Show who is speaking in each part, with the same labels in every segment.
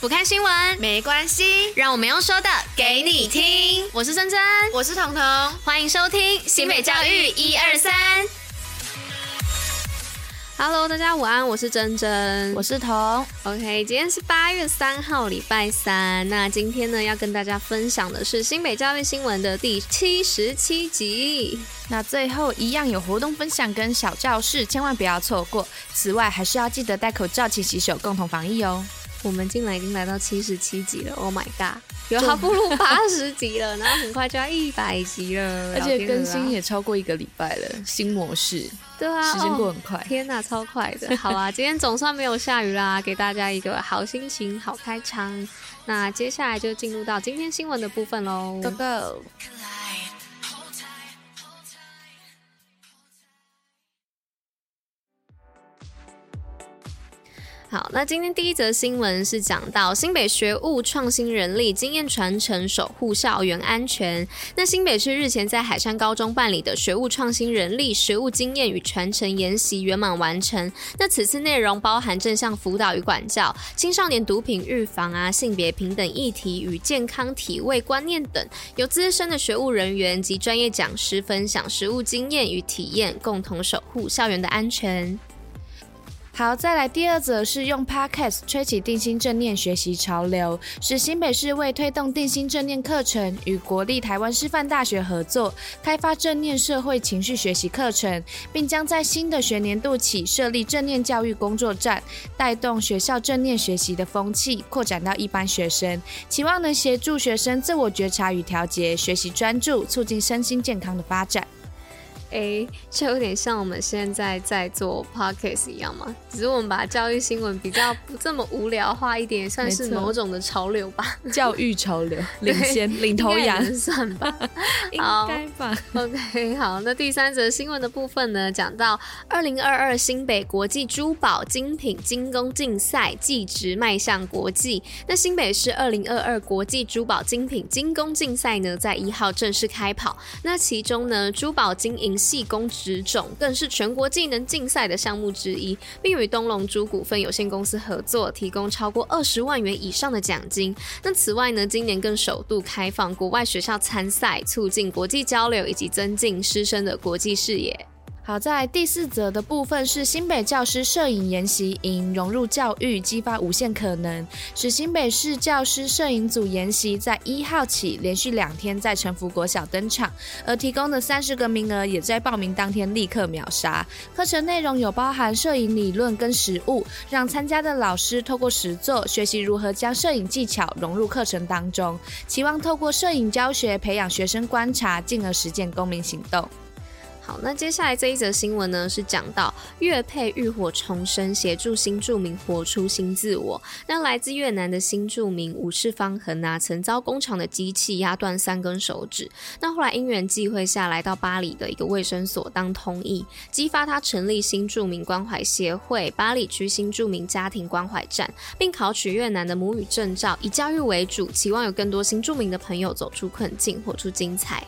Speaker 1: 不看新闻
Speaker 2: 没关系，
Speaker 1: 让我们用说的给你听。我是珍珍，
Speaker 2: 我是彤彤，
Speaker 1: 欢迎收听新北教育一二三。Hello，大家午安，我是珍珍，
Speaker 2: 我是彤。
Speaker 1: OK，今天是八月三号，礼拜三。那今天呢，要跟大家分享的是新北教育新闻的第七十七集。
Speaker 2: 那最后一样有活动分享跟小教室，千万不要错过。此外，还是要记得戴口罩、勤洗手，共同防疫哦。
Speaker 1: 我们进来已经来到七十七集了，Oh my god！有还不如八十集了，然后很快就要一百集了，
Speaker 2: 而且更新也超过一个礼拜了，新模式。
Speaker 1: 对啊，
Speaker 2: 时间过很快，哦，
Speaker 1: 天哪，超快的。好啊，今天总算没有下雨啦，给大家一个好心情、好开场。那接下来就进入到今天新闻的部分喽，Go Go！好，那今天第一则新闻是讲到新北学务创新人力经验传承，守护校园安全。那新北市日前在海山高中办理的学务创新人力实务经验与传承研习圆满完成。那此次内容包含正向辅导与管教、青少年毒品预防啊、性别平等议题与健康体位观念等，由资深的学务人员及专业讲师分享实务经验与体验，共同守护校园的安全。
Speaker 2: 好，再来第二则是用 Podcast 吹起定心正念学习潮流，是新北市为推动定心正念课程，与国立台湾师范大学合作，开发正念社会情绪学习课程，并将在新的学年度起设立正念教育工作站，带动学校正念学习的风气扩展到一般学生，期望能协助学生自我觉察与调节，学习专注，促进身心健康的发展。
Speaker 1: 哎，就有点像我们现在在做 podcast 一样嘛，只是我们把教育新闻比较不这么无聊化一点，算是某种的潮流吧。
Speaker 2: 教育潮流，领先领头羊
Speaker 1: 算吧，
Speaker 2: 应该吧。
Speaker 1: OK，好，那第三则新闻的部分呢，讲到二零二二新北国际珠宝精品精工竞赛技职迈向国际。那新北市二零二二国际珠宝精品精工竞赛呢，在一号正式开跑。那其中呢，珠宝经营细工职种更是全国技能竞赛的项目之一，并与东龙珠股份有限公司合作，提供超过二十万元以上的奖金。那此外呢，今年更首度开放国外学校参赛，促进国际交流以及增进师生的国际视野。
Speaker 2: 好，在第四则的部分是新北教师摄影研习营融入教育，激发无限可能。使新北市教师摄影组研习在一号起连续两天在成福国小登场，而提供的三十个名额也在报名当天立刻秒杀。课程内容有包含摄影理论跟实务，让参加的老师透过实作学习如何将摄影技巧融入课程当中，期望透过摄影教学培养学生观察，进而实践公民行动。
Speaker 1: 好，那接下来这一则新闻呢，是讲到越配浴火重生，协助新住民活出新自我。那来自越南的新住民武士方恒啊，曾遭工厂的机器压断三根手指。那后来因缘际会下来到巴黎的一个卫生所当通译，激发他成立新住民关怀协会巴黎区新住民家庭关怀站，并考取越南的母语证照，以教育为主，期望有更多新住民的朋友走出困境，活出精彩。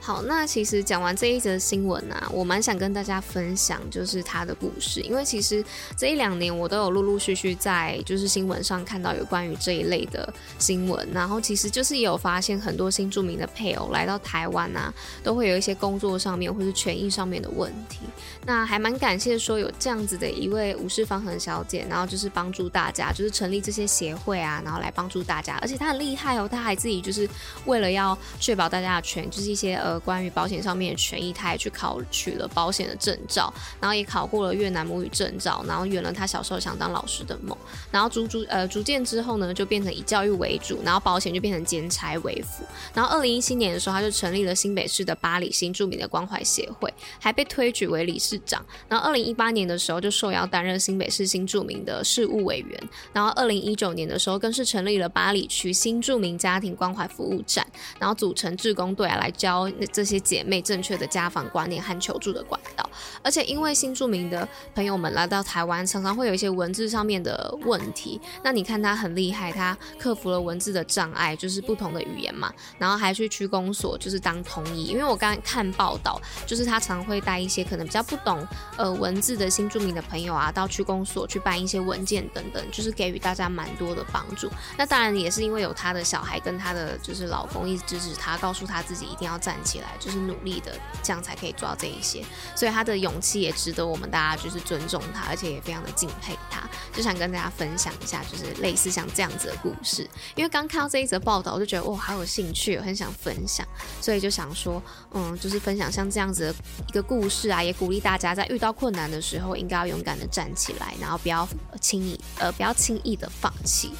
Speaker 1: 好，那其实讲完这一则新闻啊，我蛮想跟大家分享，就是他的故事。因为其实这一两年我都有陆陆续续在就是新闻上看到有关于这一类的新闻，然后其实就是也有发现很多新住民的配偶来到台湾啊，都会有一些工作上面或是权益上面的问题。那还蛮感谢说有这样子的一位吴氏芳恒小姐，然后就是帮助大家，就是成立这些协会啊，然后来帮助大家。而且她很厉害哦，她还自己就是为了要确保大家的权，就是一些呃。关于保险上面的权益，他也去考取了保险的证照，然后也考过了越南母语证照，然后圆了他小时候想当老师的梦。然后逐逐呃逐渐之后呢，就变成以教育为主，然后保险就变成兼差为辅。然后二零一七年的时候，他就成立了新北市的巴黎新著名的关怀协会，还被推举为理事长。然后二零一八年的时候，就受邀担任新北市新著名的事务委员。然后二零一九年的时候，更是成立了巴黎区新著名家庭关怀服务站，然后组成志工队啊来教。这些姐妹正确的家访观念和求助的管道。而且因为新住民的朋友们来到台湾，常常会有一些文字上面的问题。那你看他很厉害，他克服了文字的障碍，就是不同的语言嘛，然后还去区公所就是当通译。因为我刚刚看报道，就是他常会带一些可能比较不懂呃文字的新住民的朋友啊，到区公所去办一些文件等等，就是给予大家蛮多的帮助。那当然也是因为有他的小孩跟他的就是老公一直支持他，告诉他自己一定要站起来，就是努力的，这样才可以做到这一些。所以他的勇气也值得我们大家就是尊重他，而且也非常的敬佩他。就想跟大家分享一下，就是类似像这样子的故事。因为刚看到这一则报道，我就觉得哇，好有兴趣，很想分享，所以就想说，嗯，就是分享像这样子的一个故事啊，也鼓励大家在遇到困难的时候，应该要勇敢的站起来，然后不要轻易呃不要轻易的放弃。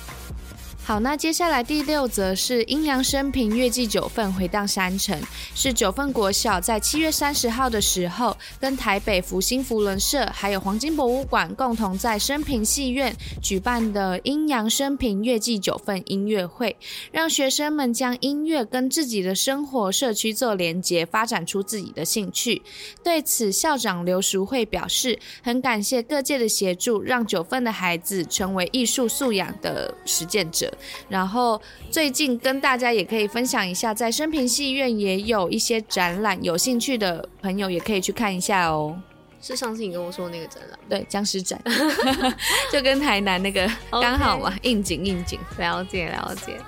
Speaker 2: 好，那接下来第六则是阴阳生平月季九份回荡山城，是九份国小在七月三十号的时候，跟台北福星福伦社还有黄金博物馆共同在生平戏院举办的阴阳生平月季九份音乐会，让学生们将音乐跟自己的生活社区做连结，发展出自己的兴趣。对此，校长刘淑慧表示，很感谢各界的协助，让九份的孩子成为艺术素养的实践者。然后最近跟大家也可以分享一下，在生平戏院也有一些展览，有兴趣的朋友也可以去看一下哦。
Speaker 1: 是上次你跟我说的那个展览？
Speaker 2: 对，僵尸展，就跟台南那个 刚好嘛，应景应景。
Speaker 1: 了解了解。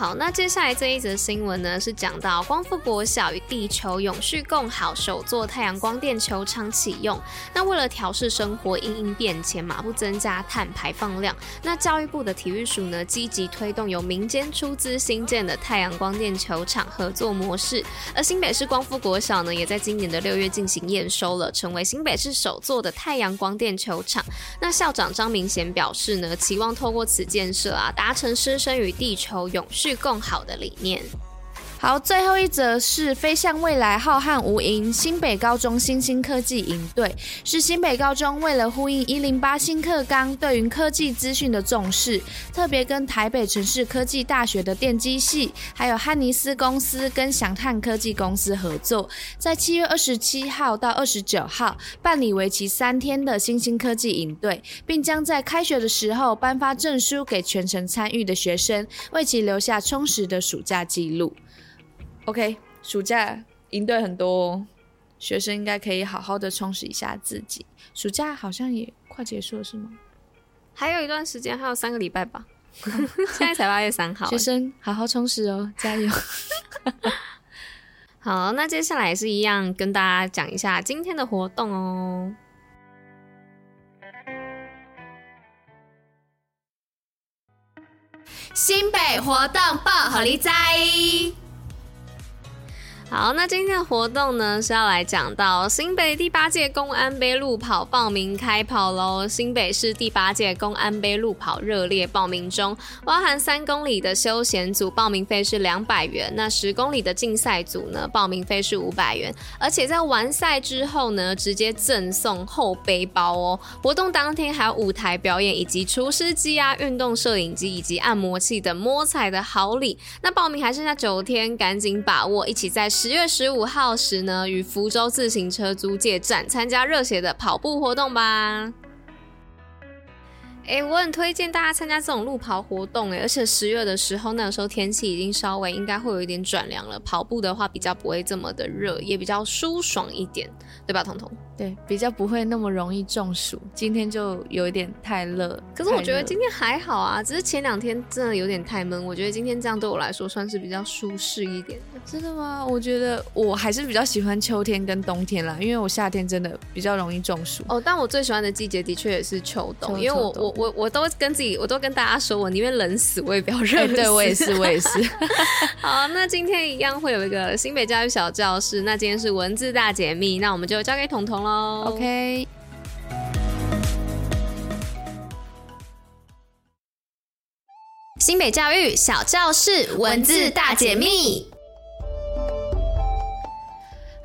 Speaker 1: 好，那接下来这一则新闻呢，是讲到光复国小与地球永续共好首座太阳光电球场启用。那为了调适生活因应变迁嘛，不增加碳排放量，那教育部的体育署呢，积极推动由民间出资新建的太阳光电球场合作模式。而新北市光复国小呢，也在今年的六月进行验收了，成为新北市首座的太阳光电球场。那校长张明贤表示呢，期望透过此建设啊，达成师生与地球永续。更好的理念。
Speaker 2: 好，最后一则是飞向未来浩瀚无垠，新北高中新兴科技营队，是新北高中为了呼应一零八新课纲对于科技资讯的重视，特别跟台北城市科技大学的电机系，还有汉尼斯公司跟祥汉科技公司合作，在七月二十七号到二十九号办理为期三天的新兴科技营队，并将在开学的时候颁发证书给全程参与的学生，为其留下充实的暑假记录。OK，暑假营队很多，学生应该可以好好的充实一下自己。暑假好像也快结束了，是吗？
Speaker 1: 还有一段时间，还有三个礼拜吧。现在才八月三号，
Speaker 2: 学生好好充实哦，加油！
Speaker 1: 好，那接下来也是一样，跟大家讲一下今天的活动哦。
Speaker 2: 新北活动报虎哩知。
Speaker 1: 好，那今天的活动呢，是要来讲到新北第八届公安杯路跑报名开跑喽！新北市第八届公安杯路跑热烈报名中，包含三公里的休闲组报名费是两百元，那十公里的竞赛组呢，报名费是五百元，而且在完赛之后呢，直接赠送后背包哦。活动当天还有舞台表演，以及厨师机啊、运动摄影机以及按摩器等摸彩的好礼。那报名还剩下九天，赶紧把握，一起在。十月十五号时呢，与福州自行车租借站参加热血的跑步活动吧。哎、欸，我很推荐大家参加这种路跑活动，哎，而且十月的时候，那个时候天气已经稍微应该会有一点转凉了，跑步的话比较不会这么的热，也比较舒爽一点，对吧，彤彤？
Speaker 2: 对，比较不会那么容易中暑。今天就有一点太热，
Speaker 1: 可是我觉得今天还好啊，只是前两天真的有点太闷。我觉得今天这样对我来说算是比较舒适一点的。
Speaker 2: 真的吗？我觉得我还是比较喜欢秋天跟冬天啦，因为我夏天真的比较容易中暑。
Speaker 1: 哦，但我最喜欢的季节的确也是秋冬，秋因为我我我我都跟自己，我都跟大家说，我宁愿冷死，我也不要热死。
Speaker 2: 对，我也是，我也是。
Speaker 1: 好，那今天一样会有一个新北教育小教室，那今天是文字大解密，那我们就交给彤彤喽。
Speaker 2: OK，
Speaker 1: 新北教育小教室文字大解密。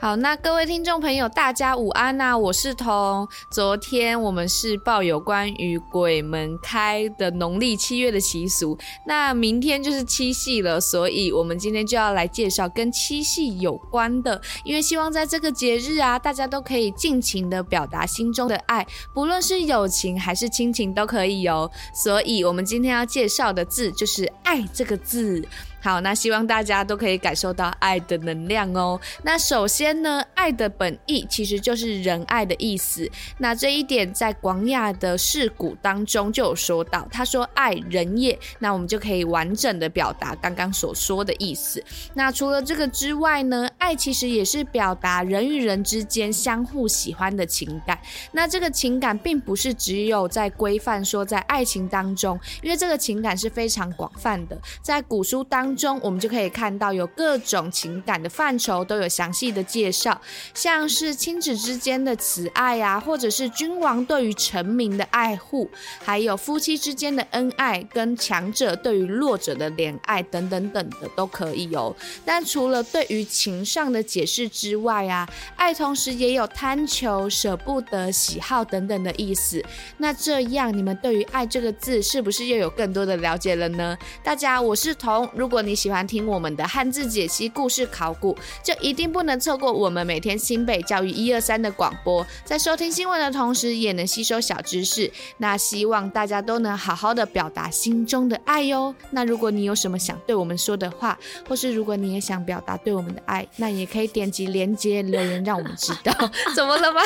Speaker 2: 好，那各位听众朋友，大家午安呐、我是彤。昨天我们是报有关于鬼门开的农历七月的习俗，那明天就是七夕了，所以我们今天就要来介绍跟七夕有关的。因为希望在这个节日啊，大家都可以尽情的表达心中的爱，不论是友情还是亲情都可以哦。所以我们今天要介绍的字就是“爱”这个字。好，那希望大家都可以感受到爱的能量哦。那首先呢，爱的本意其实就是仁爱的意思。那这一点在广雅的释古当中就有说到，他说爱人也。那我们就可以完整的表达刚刚所说的意思。那除了这个之外呢，爱其实也是表达人与人之间相互喜欢的情感。那这个情感并不是只有在规范说在爱情当中，因为这个情感是非常广泛的，在古书当中。我们就可以看到有各种情感的范畴都有详细的介绍，像是亲子之间的慈爱啊，或者是君王对于臣民的爱护，还有夫妻之间的恩爱，跟强者对于弱者的怜爱等等等的都可以哦。但除了对于情上的解释之外啊，爱同时也有贪求、舍不得、喜好等等的意思。那这样你们对于爱这个字是不是又有更多的了解了呢？大家，我是彤，如果你喜欢听我们的汉字解析、故事考古，就一定不能错过我们每天新北教育一二三的广播。在收听新闻的同时，也能吸收小知识。那希望大家都能好好的表达心中的爱哟。那如果你有什么想对我们说的话，或是如果你也想表达对我们的爱，那也可以点击连接留言让我们知道。怎么了吗？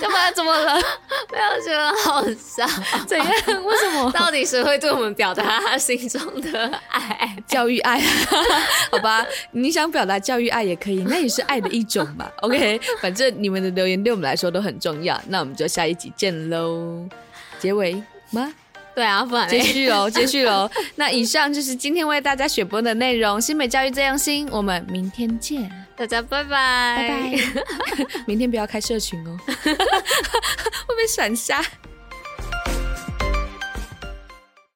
Speaker 2: 干嘛？怎么了？
Speaker 1: 没有觉得好笑？
Speaker 2: 怎样？为什么？
Speaker 1: 到底谁会对我们表达他心中的爱？
Speaker 2: 教育爱。好吧，你想表达教育爱也可以，那也是爱的一种嘛。OK，反正你们的留言对我们来说都很重要，那我们就下一集见喽。结尾吗？
Speaker 1: 对啊，不然
Speaker 2: 继续喽，继续喽。那以上就是今天为大家选播的内容。新美教育这样新，我们明天见，
Speaker 1: 大家拜拜，
Speaker 2: 拜拜。明天不要开社群哦，会被闪瞎。